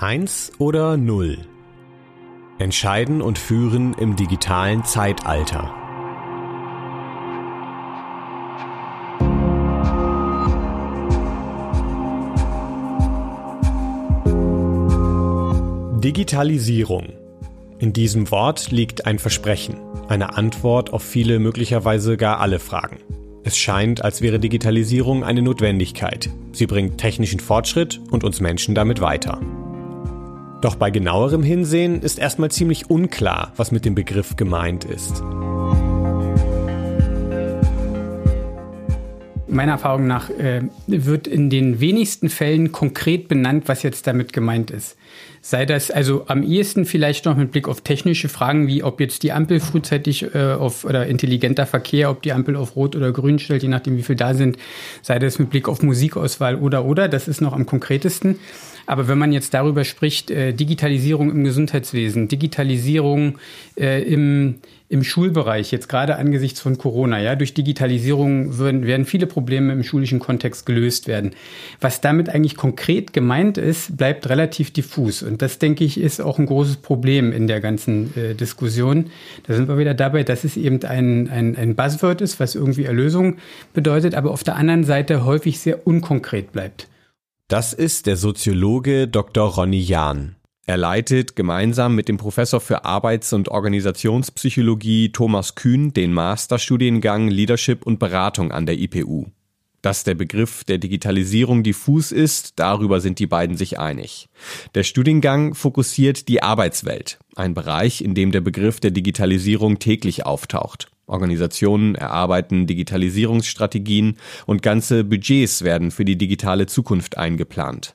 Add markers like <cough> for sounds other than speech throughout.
Eins oder Null? Entscheiden und führen im digitalen Zeitalter. Digitalisierung. In diesem Wort liegt ein Versprechen, eine Antwort auf viele, möglicherweise gar alle Fragen. Es scheint, als wäre Digitalisierung eine Notwendigkeit. Sie bringt technischen Fortschritt und uns Menschen damit weiter. Doch bei genauerem Hinsehen ist erstmal ziemlich unklar, was mit dem Begriff gemeint ist. Meiner Erfahrung nach äh, wird in den wenigsten Fällen konkret benannt, was jetzt damit gemeint ist. Sei das also am ehesten vielleicht noch mit Blick auf technische Fragen, wie ob jetzt die Ampel frühzeitig äh, auf oder intelligenter Verkehr, ob die Ampel auf Rot oder Grün stellt, je nachdem wie viel da sind. Sei das mit Blick auf Musikauswahl oder oder. Das ist noch am konkretesten. Aber wenn man jetzt darüber spricht, äh, Digitalisierung im Gesundheitswesen, Digitalisierung äh, im, im Schulbereich, jetzt gerade angesichts von Corona, ja, durch Digitalisierung würden, werden viele Probleme im schulischen Kontext gelöst werden. Was damit eigentlich konkret gemeint ist, bleibt relativ diffus. Und das, denke ich, ist auch ein großes Problem in der ganzen äh, Diskussion. Da sind wir wieder dabei, dass es eben ein, ein, ein Buzzword ist, was irgendwie Erlösung bedeutet, aber auf der anderen Seite häufig sehr unkonkret bleibt. Das ist der Soziologe Dr. Ronny Jahn. Er leitet gemeinsam mit dem Professor für Arbeits- und Organisationspsychologie Thomas Kühn den Masterstudiengang Leadership und Beratung an der IPU. Dass der Begriff der Digitalisierung diffus ist, darüber sind die beiden sich einig. Der Studiengang fokussiert die Arbeitswelt, ein Bereich, in dem der Begriff der Digitalisierung täglich auftaucht. Organisationen erarbeiten Digitalisierungsstrategien und ganze Budgets werden für die digitale Zukunft eingeplant.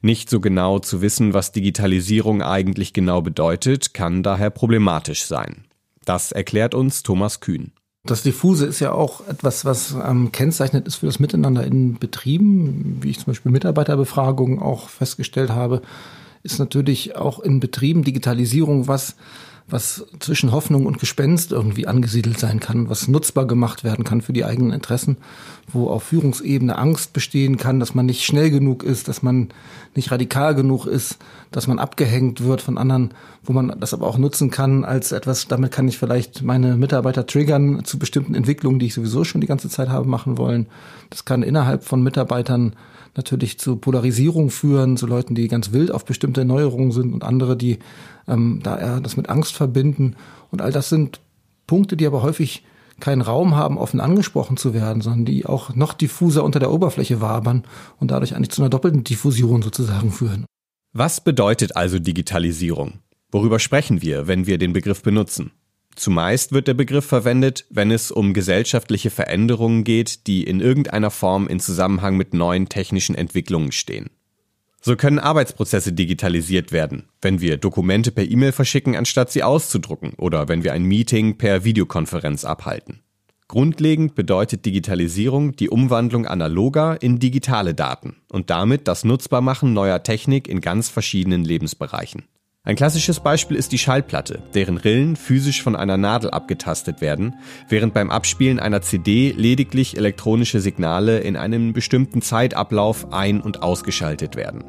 Nicht so genau zu wissen, was Digitalisierung eigentlich genau bedeutet, kann daher problematisch sein. Das erklärt uns Thomas Kühn. Das Diffuse ist ja auch etwas, was ähm, kennzeichnet ist für das Miteinander in Betrieben, wie ich zum Beispiel Mitarbeiterbefragungen auch festgestellt habe, ist natürlich auch in Betrieben Digitalisierung was, was zwischen Hoffnung und Gespenst irgendwie angesiedelt sein kann, was nutzbar gemacht werden kann für die eigenen Interessen, wo auf Führungsebene Angst bestehen kann, dass man nicht schnell genug ist, dass man nicht radikal genug ist, dass man abgehängt wird von anderen, wo man das aber auch nutzen kann als etwas, damit kann ich vielleicht meine Mitarbeiter triggern zu bestimmten Entwicklungen, die ich sowieso schon die ganze Zeit habe machen wollen. Das kann innerhalb von Mitarbeitern natürlich zu Polarisierung führen, zu Leuten, die ganz wild auf bestimmte Neuerungen sind und andere, die ähm, da eher das mit Angst verbinden. Und all das sind Punkte, die aber häufig keinen Raum haben, offen angesprochen zu werden, sondern die auch noch diffuser unter der Oberfläche wabern und dadurch eigentlich zu einer doppelten Diffusion sozusagen führen. Was bedeutet also Digitalisierung? Worüber sprechen wir, wenn wir den Begriff benutzen? Zumeist wird der Begriff verwendet, wenn es um gesellschaftliche Veränderungen geht, die in irgendeiner Form in Zusammenhang mit neuen technischen Entwicklungen stehen. So können Arbeitsprozesse digitalisiert werden, wenn wir Dokumente per E-Mail verschicken, anstatt sie auszudrucken, oder wenn wir ein Meeting per Videokonferenz abhalten. Grundlegend bedeutet Digitalisierung die Umwandlung analoger in digitale Daten und damit das Nutzbarmachen neuer Technik in ganz verschiedenen Lebensbereichen. Ein klassisches Beispiel ist die Schallplatte, deren Rillen physisch von einer Nadel abgetastet werden, während beim Abspielen einer CD lediglich elektronische Signale in einem bestimmten Zeitablauf ein- und ausgeschaltet werden.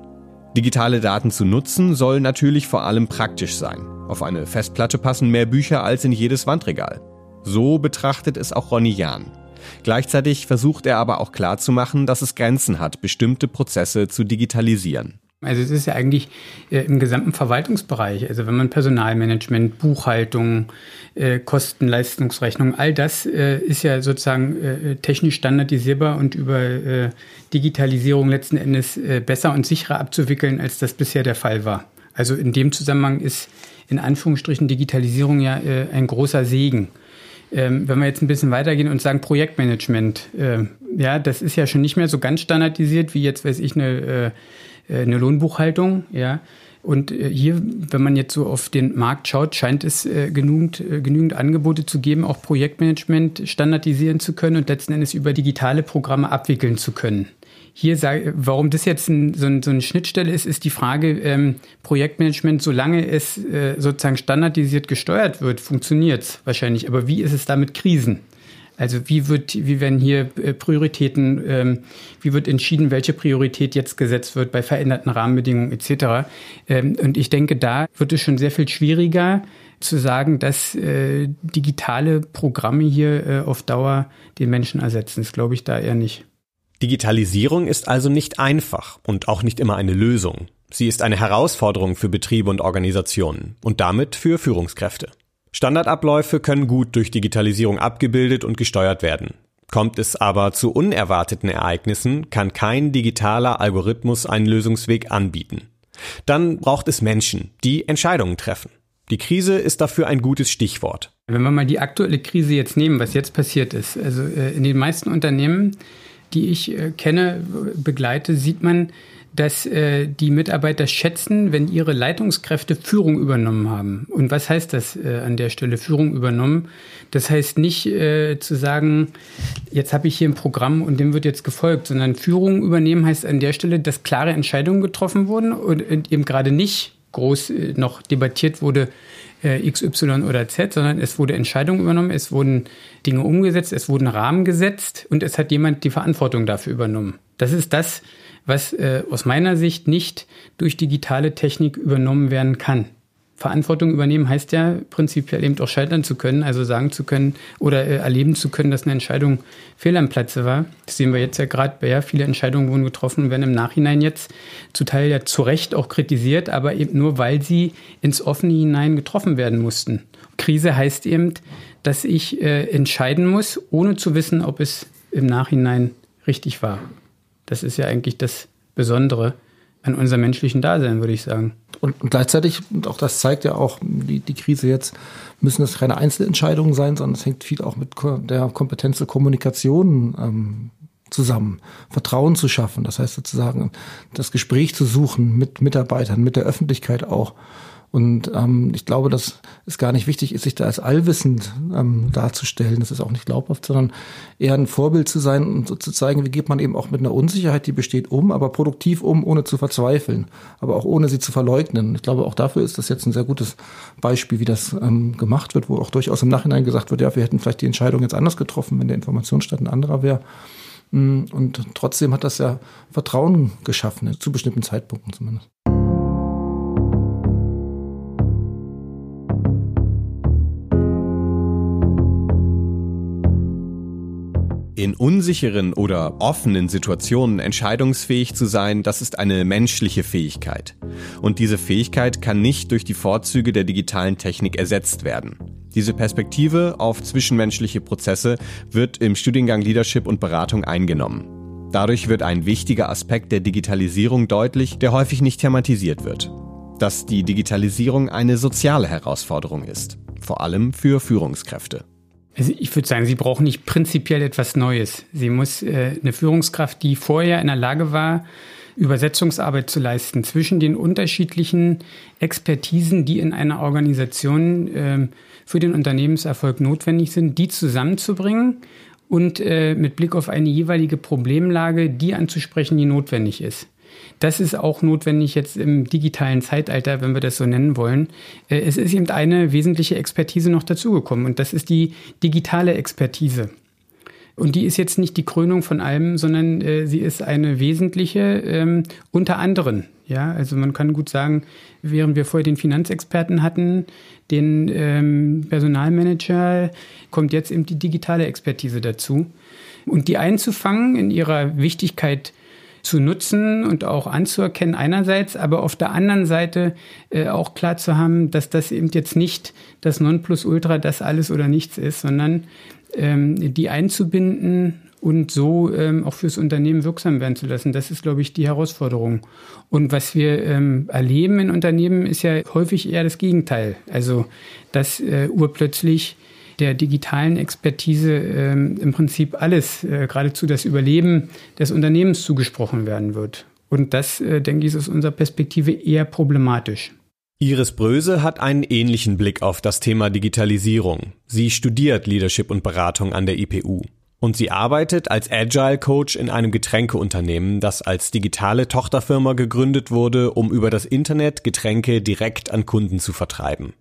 Digitale Daten zu nutzen soll natürlich vor allem praktisch sein. Auf eine Festplatte passen mehr Bücher als in jedes Wandregal. So betrachtet es auch Ronny Jahn. Gleichzeitig versucht er aber auch klarzumachen, dass es Grenzen hat, bestimmte Prozesse zu digitalisieren. Also es ist ja eigentlich äh, im gesamten Verwaltungsbereich, also wenn man Personalmanagement, Buchhaltung, äh, Kostenleistungsrechnung, all das äh, ist ja sozusagen äh, technisch standardisierbar und über äh, Digitalisierung letzten Endes äh, besser und sicherer abzuwickeln, als das bisher der Fall war. Also in dem Zusammenhang ist in Anführungsstrichen Digitalisierung ja ein großer Segen. Ähm, wenn wir jetzt ein bisschen weitergehen und sagen Projektmanagement, ja, das ist ja schon nicht mehr so ganz standardisiert wie jetzt, weiß ich, eine eine Lohnbuchhaltung, ja. Und äh, hier, wenn man jetzt so auf den Markt schaut, scheint es äh, genügend, äh, genügend Angebote zu geben, auch Projektmanagement standardisieren zu können und letzten Endes über digitale Programme abwickeln zu können. Hier, warum das jetzt ein, so, ein, so, eine Schnittstelle ist, ist die Frage, ähm, Projektmanagement, solange es äh, sozusagen standardisiert gesteuert wird, funktioniert es wahrscheinlich. Aber wie ist es da mit Krisen? Also wie wird, wie werden hier äh, Prioritäten, ähm, wie wird entschieden, welche Priorität jetzt gesetzt wird bei veränderten Rahmenbedingungen etc. Ähm, und ich denke, da wird es schon sehr viel schwieriger zu sagen, dass äh, digitale Programme hier äh, auf Dauer den Menschen ersetzen. Das glaube ich da eher nicht. Digitalisierung ist also nicht einfach und auch nicht immer eine Lösung. Sie ist eine Herausforderung für Betriebe und Organisationen und damit für Führungskräfte. Standardabläufe können gut durch Digitalisierung abgebildet und gesteuert werden. Kommt es aber zu unerwarteten Ereignissen, kann kein digitaler Algorithmus einen Lösungsweg anbieten. Dann braucht es Menschen, die Entscheidungen treffen. Die Krise ist dafür ein gutes Stichwort. Wenn wir mal die aktuelle Krise jetzt nehmen, was jetzt passiert ist, also äh, in den meisten Unternehmen, die ich äh, kenne, begleite, sieht man, dass äh, die Mitarbeiter schätzen, wenn ihre Leitungskräfte Führung übernommen haben. Und was heißt das äh, an der Stelle, Führung übernommen? Das heißt nicht äh, zu sagen, jetzt habe ich hier ein Programm und dem wird jetzt gefolgt, sondern Führung übernehmen heißt an der Stelle, dass klare Entscheidungen getroffen wurden und, und eben gerade nicht groß äh, noch debattiert wurde, äh, X, Y oder Z, sondern es wurde Entscheidung übernommen, es wurden Dinge umgesetzt, es wurden Rahmen gesetzt und es hat jemand die Verantwortung dafür übernommen. Das ist das, was äh, aus meiner Sicht nicht durch digitale Technik übernommen werden kann. Verantwortung übernehmen heißt ja prinzipiell eben auch scheitern zu können, also sagen zu können oder äh, erleben zu können, dass eine Entscheidung fehl am Platze war. Das sehen wir jetzt ja gerade bei ja, viele Entscheidungen wurden getroffen und werden im Nachhinein jetzt zu Teil ja zu Recht auch kritisiert, aber eben nur, weil sie ins Offene hinein getroffen werden mussten. Krise heißt eben, dass ich äh, entscheiden muss, ohne zu wissen, ob es im Nachhinein richtig war. Das ist ja eigentlich das Besondere an unserem menschlichen Dasein, würde ich sagen. Und, gleichzeitig, und auch das zeigt ja auch die, die Krise jetzt, müssen es keine Einzelentscheidungen sein, sondern es hängt viel auch mit der Kompetenz der Kommunikation ähm, zusammen, Vertrauen zu schaffen. Das heißt sozusagen, das Gespräch zu suchen mit Mitarbeitern, mit der Öffentlichkeit auch. Und ähm, ich glaube, dass es gar nicht wichtig ist, sich da als allwissend ähm, darzustellen. Das ist auch nicht glaubhaft, sondern eher ein Vorbild zu sein und so zu zeigen, wie geht man eben auch mit einer Unsicherheit, die besteht, um, aber produktiv um, ohne zu verzweifeln, aber auch ohne sie zu verleugnen. Ich glaube, auch dafür ist das jetzt ein sehr gutes Beispiel, wie das ähm, gemacht wird, wo auch durchaus im Nachhinein gesagt wird, ja, wir hätten vielleicht die Entscheidung jetzt anders getroffen, wenn der Informationsstand ein anderer wäre. Mm, und trotzdem hat das ja Vertrauen geschaffen, zu bestimmten Zeitpunkten zumindest. In unsicheren oder offenen Situationen entscheidungsfähig zu sein, das ist eine menschliche Fähigkeit. Und diese Fähigkeit kann nicht durch die Vorzüge der digitalen Technik ersetzt werden. Diese Perspektive auf zwischenmenschliche Prozesse wird im Studiengang Leadership und Beratung eingenommen. Dadurch wird ein wichtiger Aspekt der Digitalisierung deutlich, der häufig nicht thematisiert wird. Dass die Digitalisierung eine soziale Herausforderung ist, vor allem für Führungskräfte. Also ich würde sagen, sie brauchen nicht prinzipiell etwas Neues. Sie muss äh, eine Führungskraft, die vorher in der Lage war, Übersetzungsarbeit zu leisten zwischen den unterschiedlichen Expertisen, die in einer Organisation äh, für den Unternehmenserfolg notwendig sind, die zusammenzubringen und äh, mit Blick auf eine jeweilige Problemlage die anzusprechen, die notwendig ist. Das ist auch notwendig jetzt im digitalen Zeitalter, wenn wir das so nennen wollen. Äh, es ist eben eine wesentliche Expertise noch dazugekommen und das ist die digitale Expertise. Und die ist jetzt nicht die Krönung von allem, sondern äh, sie ist eine wesentliche ähm, unter anderem. Ja, also man kann gut sagen, während wir vorher den Finanzexperten hatten, den ähm, Personalmanager, kommt jetzt eben die digitale Expertise dazu. Und die einzufangen in ihrer Wichtigkeit zu nutzen und auch anzuerkennen einerseits, aber auf der anderen Seite äh, auch klar zu haben, dass das eben jetzt nicht das Nonplusultra, das alles oder nichts ist, sondern ähm, die einzubinden und so ähm, auch fürs Unternehmen wirksam werden zu lassen. Das ist, glaube ich, die Herausforderung. Und was wir ähm, erleben in Unternehmen, ist ja häufig eher das Gegenteil. Also, dass äh, urplötzlich der digitalen Expertise ähm, im Prinzip alles, äh, geradezu das Überleben des Unternehmens zugesprochen werden wird. Und das, äh, denke ich, ist aus unserer Perspektive eher problematisch. Iris Bröse hat einen ähnlichen Blick auf das Thema Digitalisierung. Sie studiert Leadership und Beratung an der IPU. Und sie arbeitet als Agile Coach in einem Getränkeunternehmen, das als digitale Tochterfirma gegründet wurde, um über das Internet Getränke direkt an Kunden zu vertreiben.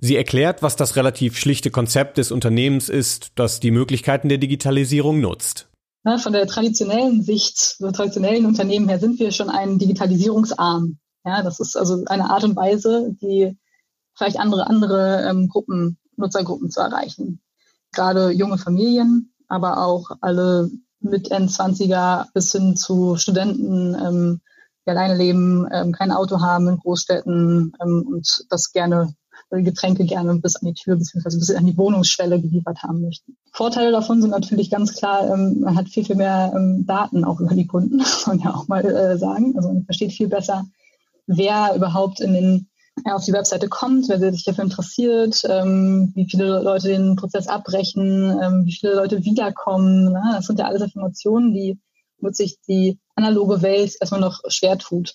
Sie erklärt, was das relativ schlichte Konzept des Unternehmens ist, das die Möglichkeiten der Digitalisierung nutzt. Ja, von der traditionellen Sicht, so traditionellen Unternehmen her sind wir schon ein Digitalisierungsarm. Ja, das ist also eine Art und Weise, die vielleicht andere, andere ähm, Gruppen, Nutzergruppen zu erreichen. Gerade junge Familien, aber auch alle mit N20er bis hin zu Studenten, ähm, die alleine leben, ähm, kein Auto haben in Großstädten ähm, und das gerne Getränke gerne bis an die Tür bzw. bis an die Wohnungsschwelle geliefert haben möchten. Vorteile davon sind natürlich ganz klar, ähm, man hat viel, viel mehr ähm, Daten auch über die Kunden, <laughs> muss man ja auch mal äh, sagen. Also man versteht viel besser, wer überhaupt in den ja, auf die Webseite kommt, wer sich dafür interessiert, ähm, wie viele Leute den Prozess abbrechen, ähm, wie viele Leute wiederkommen. Ne? Das sind ja alles Informationen, die sich die analoge Welt erstmal noch schwer tut.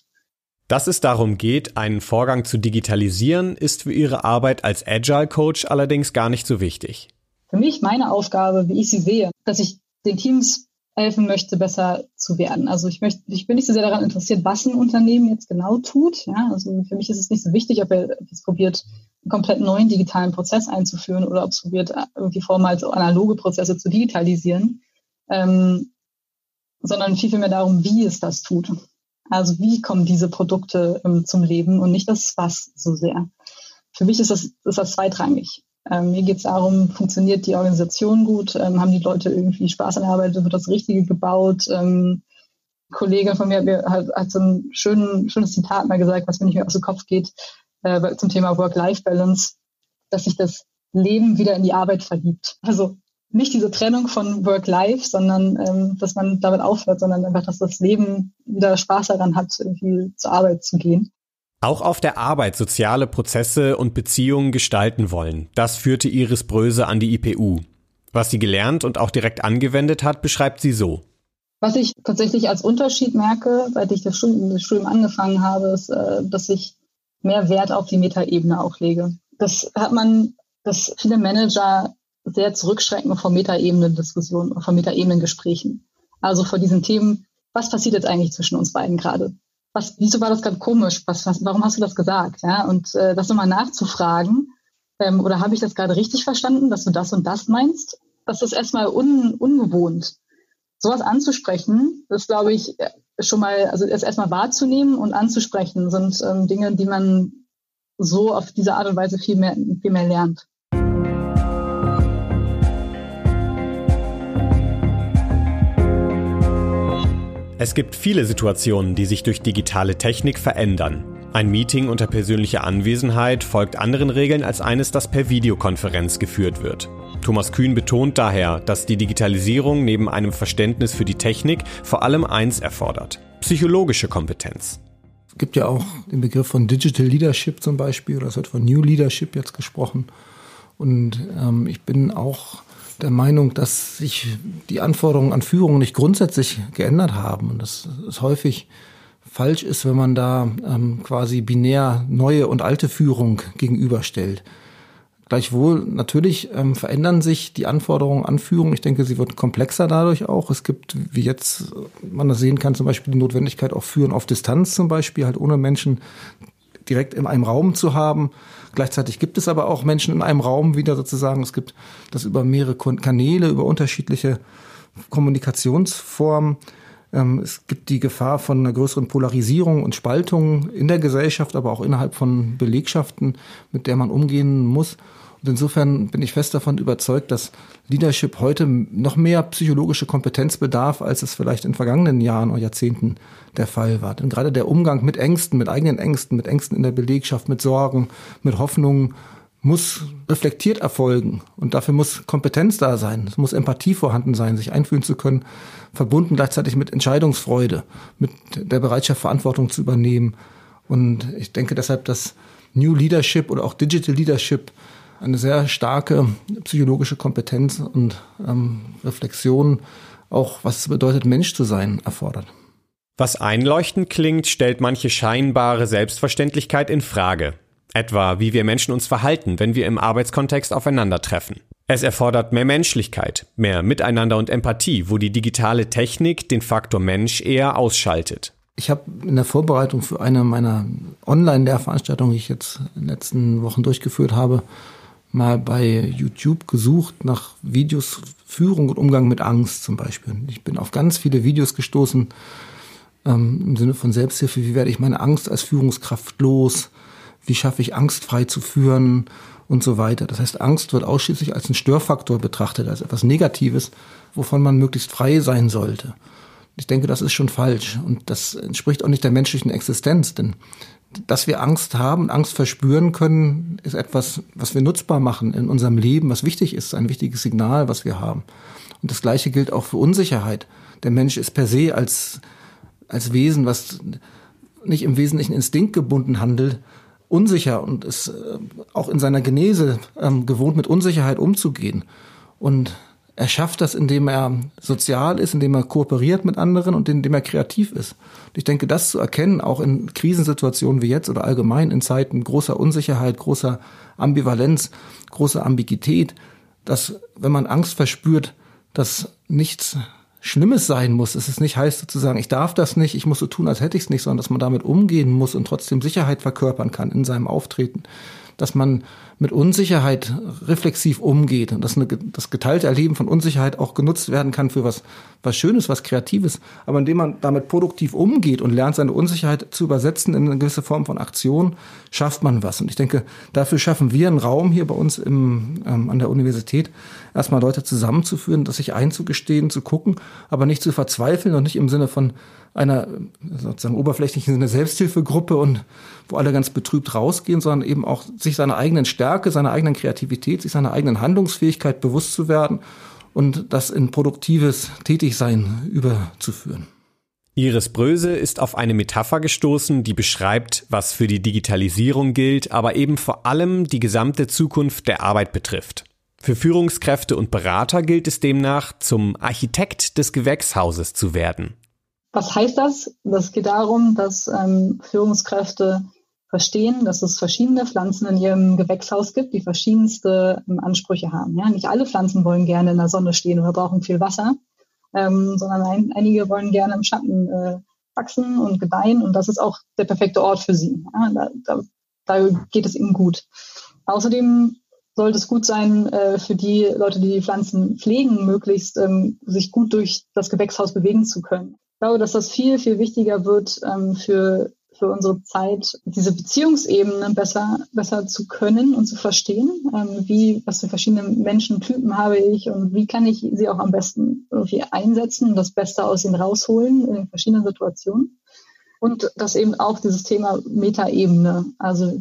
Dass es darum geht, einen Vorgang zu digitalisieren, ist für Ihre Arbeit als Agile Coach allerdings gar nicht so wichtig. Für mich meine Aufgabe, wie ich sie sehe, dass ich den Teams helfen möchte, besser zu werden. Also ich möchte, ich bin nicht so sehr daran interessiert, was ein Unternehmen jetzt genau tut. Ja, also für mich ist es nicht so wichtig, ob er es probiert, einen komplett neuen digitalen Prozess einzuführen oder ob es probiert, irgendwie vormals analoge Prozesse zu digitalisieren, ähm, sondern viel, viel mehr darum, wie es das tut. Also wie kommen diese Produkte ähm, zum Leben und nicht das Was so sehr. Für mich ist das, ist das zweitrangig. Ähm, mir geht es darum, funktioniert die Organisation gut, ähm, haben die Leute irgendwie Spaß an der Arbeit, wird das Richtige gebaut. Ähm, ein Kollege von mir hat, mir, hat, hat so ein schön, schönes Zitat mal gesagt, was mir nicht mehr aus dem Kopf geht, äh, zum Thema Work-Life-Balance, dass sich das Leben wieder in die Arbeit verliebt. Also nicht diese Trennung von Work-Life, sondern ähm, dass man damit aufhört, sondern einfach, dass das Leben wieder Spaß daran hat, irgendwie zur Arbeit zu gehen. Auch auf der Arbeit soziale Prozesse und Beziehungen gestalten wollen. Das führte Iris Bröse an die IPU. Was sie gelernt und auch direkt angewendet hat, beschreibt sie so. Was ich tatsächlich als Unterschied merke, seit ich das Studium, das Studium angefangen habe, ist, äh, dass ich mehr Wert auf die Metaebene auch lege. Das hat man, dass viele Manager sehr zurückschrecken vor Metaebenen-Diskussionen oder vor Metaebenen-Gesprächen. Also vor diesen Themen, was passiert jetzt eigentlich zwischen uns beiden gerade? Was, wieso war das gerade komisch? Was, was, warum hast du das gesagt? Ja, und äh, das nochmal nachzufragen, ähm, oder habe ich das gerade richtig verstanden, dass du das und das meinst? Das ist erstmal un, ungewohnt. Sowas anzusprechen, ist, glaube ich, äh, schon mal, also es erstmal wahrzunehmen und anzusprechen, sind ähm, Dinge, die man so auf diese Art und Weise viel mehr, viel mehr lernt. Es gibt viele Situationen, die sich durch digitale Technik verändern. Ein Meeting unter persönlicher Anwesenheit folgt anderen Regeln als eines, das per Videokonferenz geführt wird. Thomas Kühn betont daher, dass die Digitalisierung neben einem Verständnis für die Technik vor allem eins erfordert. Psychologische Kompetenz. Es gibt ja auch den Begriff von Digital Leadership zum Beispiel, oder es wird von New Leadership jetzt gesprochen. Und ähm, ich bin auch der Meinung, dass sich die Anforderungen an Führung nicht grundsätzlich geändert haben und dass es häufig falsch ist, wenn man da ähm, quasi binär neue und alte Führung gegenüberstellt. Gleichwohl, natürlich ähm, verändern sich die Anforderungen an Führung. Ich denke, sie wird komplexer dadurch auch. Es gibt, wie jetzt man das sehen kann, zum Beispiel die Notwendigkeit auch Führen auf Distanz zum Beispiel, halt ohne Menschen direkt in einem Raum zu haben. Gleichzeitig gibt es aber auch Menschen in einem Raum wieder sozusagen. Es gibt das über mehrere Kanäle, über unterschiedliche Kommunikationsformen. Ähm, es gibt die Gefahr von einer größeren Polarisierung und Spaltung in der Gesellschaft, aber auch innerhalb von Belegschaften, mit der man umgehen muss. Und insofern bin ich fest davon überzeugt, dass Leadership heute noch mehr psychologische Kompetenz bedarf, als es vielleicht in vergangenen Jahren oder Jahrzehnten der Fall war. Denn gerade der Umgang mit Ängsten, mit eigenen Ängsten, mit Ängsten in der Belegschaft, mit Sorgen, mit Hoffnungen muss reflektiert erfolgen und dafür muss Kompetenz da sein. Es muss Empathie vorhanden sein, sich einfühlen zu können, verbunden gleichzeitig mit Entscheidungsfreude, mit der Bereitschaft, Verantwortung zu übernehmen. Und ich denke deshalb, dass New Leadership oder auch Digital Leadership eine sehr starke psychologische Kompetenz und ähm, Reflexion, auch was es bedeutet, Mensch zu sein, erfordert. Was einleuchtend klingt, stellt manche scheinbare Selbstverständlichkeit in Frage. Etwa, wie wir Menschen uns verhalten, wenn wir im Arbeitskontext aufeinandertreffen. Es erfordert mehr Menschlichkeit, mehr Miteinander und Empathie, wo die digitale Technik den Faktor Mensch eher ausschaltet. Ich habe in der Vorbereitung für eine meiner Online-Lehrveranstaltungen, die ich jetzt in den letzten Wochen durchgeführt habe, mal bei YouTube gesucht nach Videos Führung und Umgang mit Angst zum Beispiel. Ich bin auf ganz viele Videos gestoßen ähm, im Sinne von Selbsthilfe. Wie werde ich meine Angst als Führungskraft los? Wie schaffe ich angstfrei zu führen und so weiter? Das heißt, Angst wird ausschließlich als ein Störfaktor betrachtet, als etwas Negatives, wovon man möglichst frei sein sollte. Ich denke, das ist schon falsch und das entspricht auch nicht der menschlichen Existenz, denn dass wir Angst haben, Angst verspüren können, ist etwas, was wir nutzbar machen in unserem Leben, was wichtig ist, ein wichtiges Signal, was wir haben. Und das Gleiche gilt auch für Unsicherheit. Der Mensch ist per se als, als Wesen, was nicht im Wesentlichen instinktgebunden handelt, unsicher und ist äh, auch in seiner Genese ähm, gewohnt, mit Unsicherheit umzugehen. Und er schafft das, indem er sozial ist, indem er kooperiert mit anderen und indem er kreativ ist. Und ich denke, das zu erkennen, auch in Krisensituationen wie jetzt oder allgemein in Zeiten großer Unsicherheit, großer Ambivalenz, großer Ambiguität, dass wenn man Angst verspürt, dass nichts Schlimmes sein muss. Es ist nicht heißt sozusagen, ich darf das nicht, ich muss so tun, als hätte ich es nicht, sondern dass man damit umgehen muss und trotzdem Sicherheit verkörpern kann in seinem Auftreten dass man mit Unsicherheit reflexiv umgeht und dass eine, das geteilte Erleben von Unsicherheit auch genutzt werden kann für was, was Schönes, was Kreatives. Aber indem man damit produktiv umgeht und lernt, seine Unsicherheit zu übersetzen in eine gewisse Form von Aktion, schafft man was. Und ich denke, dafür schaffen wir einen Raum hier bei uns im, ähm, an der Universität, erstmal Leute zusammenzuführen, das sich einzugestehen, zu gucken, aber nicht zu verzweifeln und nicht im Sinne von einer sozusagen oberflächlichen Sinne Selbsthilfegruppe und wo alle ganz betrübt rausgehen, sondern eben auch sich seiner eigenen Stärke, seiner eigenen Kreativität, sich seiner eigenen Handlungsfähigkeit bewusst zu werden und das in produktives Tätigsein überzuführen. Iris Bröse ist auf eine Metapher gestoßen, die beschreibt, was für die Digitalisierung gilt, aber eben vor allem die gesamte Zukunft der Arbeit betrifft. Für Führungskräfte und Berater gilt es demnach, zum Architekt des Gewächshauses zu werden. Was heißt das? Das geht darum, dass ähm, Führungskräfte verstehen, dass es verschiedene Pflanzen in ihrem Gewächshaus gibt, die verschiedenste ähm, Ansprüche haben. Ja, nicht alle Pflanzen wollen gerne in der Sonne stehen oder brauchen viel Wasser, ähm, sondern ein, einige wollen gerne im Schatten äh, wachsen und gedeihen und das ist auch der perfekte Ort für sie. Ja, da, da, da geht es ihnen gut. Außerdem sollte es gut sein äh, für die Leute, die die Pflanzen pflegen, möglichst ähm, sich gut durch das Gewächshaus bewegen zu können. Ich glaube, dass das viel, viel wichtiger wird ähm, für, für unsere Zeit, diese Beziehungsebene besser, besser zu können und zu verstehen. Ähm, wie, was für verschiedene Menschentypen habe ich und wie kann ich sie auch am besten irgendwie einsetzen und das Beste aus ihnen rausholen in den verschiedenen Situationen. Und das eben auch dieses Thema Metaebene, also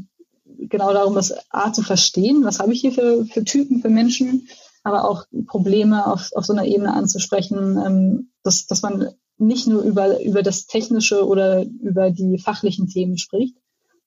genau darum, das A zu verstehen, was habe ich hier für, für Typen, für Menschen, aber auch Probleme auf, auf so einer Ebene anzusprechen, ähm, dass, dass man nicht nur über, über das Technische oder über die fachlichen Themen spricht,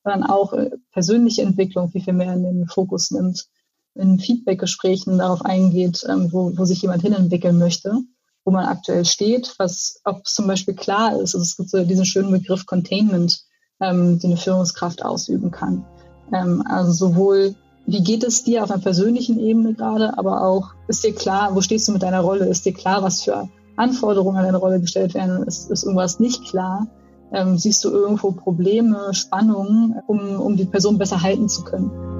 sondern auch äh, persönliche Entwicklung viel, viel mehr in den Fokus nimmt, in Feedbackgesprächen darauf eingeht, ähm, wo, wo sich jemand hinentwickeln möchte, wo man aktuell steht, was ob zum Beispiel klar ist. Also es gibt so diesen schönen Begriff Containment, ähm, den eine Führungskraft ausüben kann. Ähm, also sowohl, wie geht es dir auf einer persönlichen Ebene gerade, aber auch, ist dir klar, wo stehst du mit deiner Rolle? Ist dir klar, was für Anforderungen an deine Rolle gestellt werden? Ist, ist irgendwas nicht klar? Ähm, siehst du irgendwo Probleme, Spannungen, um, um die Person besser halten zu können?